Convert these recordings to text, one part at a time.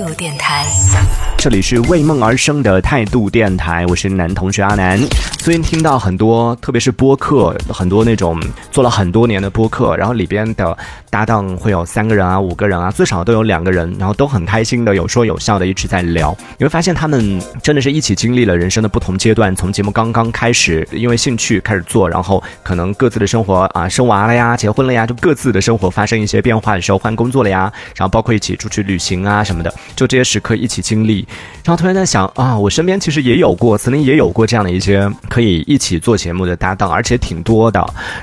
度电台，这里是为梦而生的态度电台，我是男同学阿南。最近听到很多，特别是播客，很多那种做了很多年的播客，然后里边的搭档会有三个人啊、五个人啊，最少都有两个人，然后都很开心的有说有笑的一直在聊。你会发现他们真的是一起经历了人生的不同阶段，从节目刚刚开始，因为兴趣开始做，然后可能各自的生活啊，生娃了呀、结婚了呀，就各自的生活发生一些变化的时候，换工作了呀，然后包括一起出去旅行啊什么的，就这些时刻一起经历。然后突然在想啊，我身边其实也有过，曾经也有过这样的一些。可以一起做节目的搭档，而且挺多的，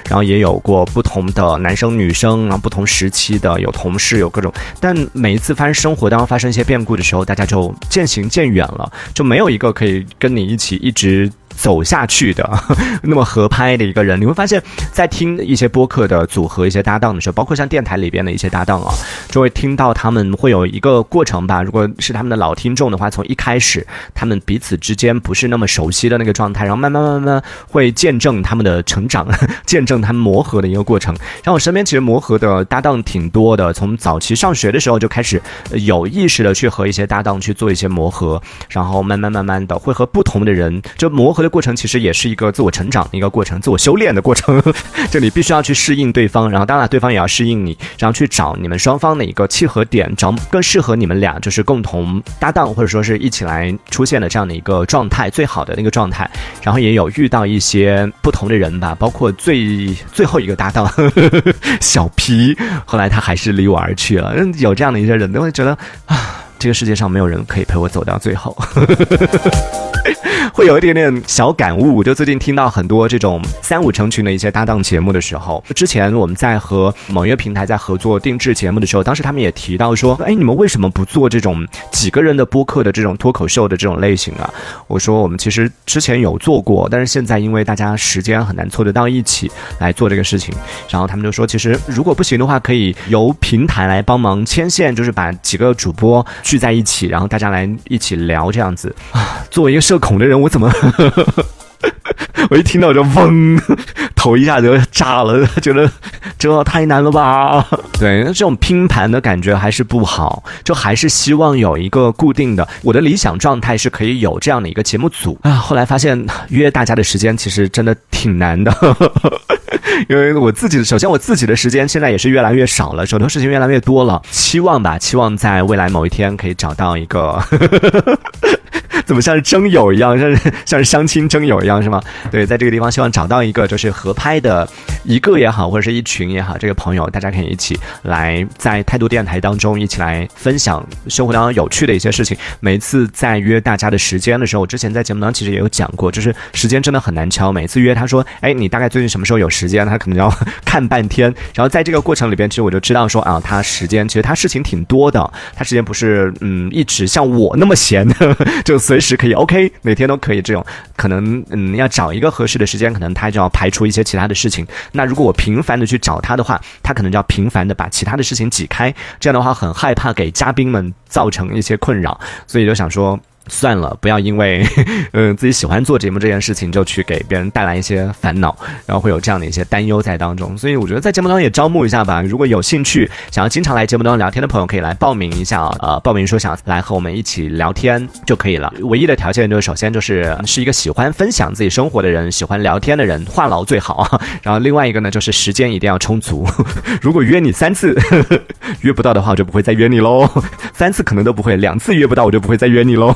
然后也有过不同的男生女生，然后不同时期的有同事，有各种。但每一次发生生活当中发生一些变故的时候，大家就渐行渐远了，就没有一个可以跟你一起一直。走下去的 那么合拍的一个人，你会发现在听一些播客的组合、一些搭档的时候，包括像电台里边的一些搭档啊，就会听到他们会有一个过程吧。如果是他们的老听众的话，从一开始他们彼此之间不是那么熟悉的那个状态，然后慢慢慢慢会见证他们的成长，见证他们磨合的一个过程。然后我身边其实磨合的搭档挺多的，从早期上学的时候就开始有意识的去和一些搭档去做一些磨合，然后慢慢慢慢的会和不同的人就磨合的。过程其实也是一个自我成长的一个过程，自我修炼的过程。就你必须要去适应对方，然后当然对方也要适应你，然后去找你们双方的一个契合点，找更适合你们俩就是共同搭档或者说是一起来出现的这样的一个状态，最好的那个状态。然后也有遇到一些不同的人吧，包括最 最后一个搭档 小皮，后来他还是离我而去了。嗯，有这样的一些人，都会觉得啊，这个世界上没有人可以陪我走到最后。会有一点点小感悟，就最近听到很多这种三五成群的一些搭档节目的时候，之前我们在和某一个平台在合作定制节目的时候，当时他们也提到说，哎，你们为什么不做这种几个人的播客的这种脱口秀的这种类型啊？我说我们其实之前有做过，但是现在因为大家时间很难凑得到一起来做这个事情，然后他们就说，其实如果不行的话，可以由平台来帮忙牵线，就是把几个主播聚在一起，然后大家来一起聊这样子啊。作为一个社恐的人，我怎么？我一听到就嗡，头一下就炸了，觉得这太难了吧？对，这种拼盘的感觉还是不好，就还是希望有一个固定的。我的理想状态是可以有这样的一个节目组啊。后来发现约大家的时间其实真的挺难的，因为我自己首先我自己的时间现在也是越来越少了，手头事情越来越多了。期望吧，期望在未来某一天可以找到一个。怎么像是征友一样，像是像是相亲征友一样，是吗？对，在这个地方希望找到一个就是合拍的一个也好，或者是一群也好，这个朋友大家可以一起来在态度电台当中一起来分享生活当中有趣的一些事情。每次在约大家的时间的时候，我之前在节目当中其实也有讲过，就是时间真的很难敲。每次约他说，哎，你大概最近什么时候有时间？他可能要看半天。然后在这个过程里边，其实我就知道说啊，他时间其实他事情挺多的，他时间不是嗯一直像我那么闲，就随。随时可以，OK，每天都可以。这种可能，嗯，要找一个合适的时间，可能他就要排除一些其他的事情。那如果我频繁的去找他的话，他可能就要频繁的把其他的事情挤开。这样的话，很害怕给嘉宾们造成一些困扰，所以就想说。算了，不要因为，嗯，自己喜欢做节目这件事情，就去给别人带来一些烦恼，然后会有这样的一些担忧在当中。所以我觉得在节目当中也招募一下吧，如果有兴趣想要经常来节目当中聊天的朋友，可以来报名一下啊。呃，报名说想来和我们一起聊天就可以了。唯一的条件就是，首先就是是一个喜欢分享自己生活的人，喜欢聊天的人，话痨最好。然后另外一个呢，就是时间一定要充足。如果约你三次 约不到的话，我就不会再约你喽。三次可能都不会，两次约不到，我就不会再约你喽。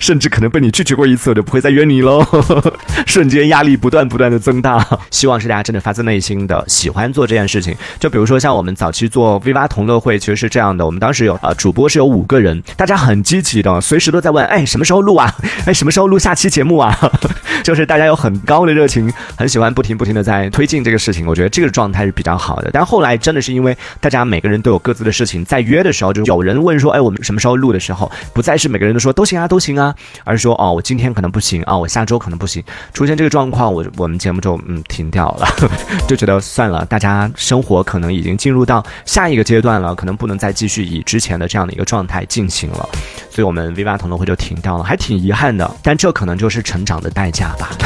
甚至可能被你拒绝过一次，我就不会再约你喽。瞬间压力不断不断的增大，希望是大家真的发自内心的喜欢做这件事情。就比如说像我们早期做 V 八同乐会，其实是这样的。我们当时有啊，主播是有五个人，大家很积极的，随时都在问，哎，什么时候录啊？哎，什么时候录下期节目啊？就是大家有很高的热情，很喜欢不停不停的在推进这个事情。我觉得这个状态是比较好的。但后来真的是因为大家每个人都有各自的事情，在约的时候，就有人问说，哎，我们什么时候录的时候，不再是每个人都说。都行啊，都行啊，而是说哦，我今天可能不行啊，我下周可能不行，出现这个状况，我我们节目就嗯停掉了，就觉得算了，大家生活可能已经进入到下一个阶段了，可能不能再继续以之前的这样的一个状态进行了，所以我们 V 八同乐会就停掉了，还挺遗憾的，但这可能就是成长的代价吧。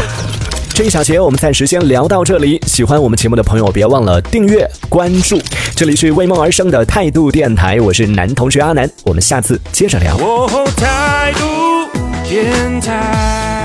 这一小节我们暂时先聊到这里。喜欢我们节目的朋友，别忘了订阅关注。这里是为梦而生的态度电台，我是男同学阿南，我们下次接着聊。态度天台。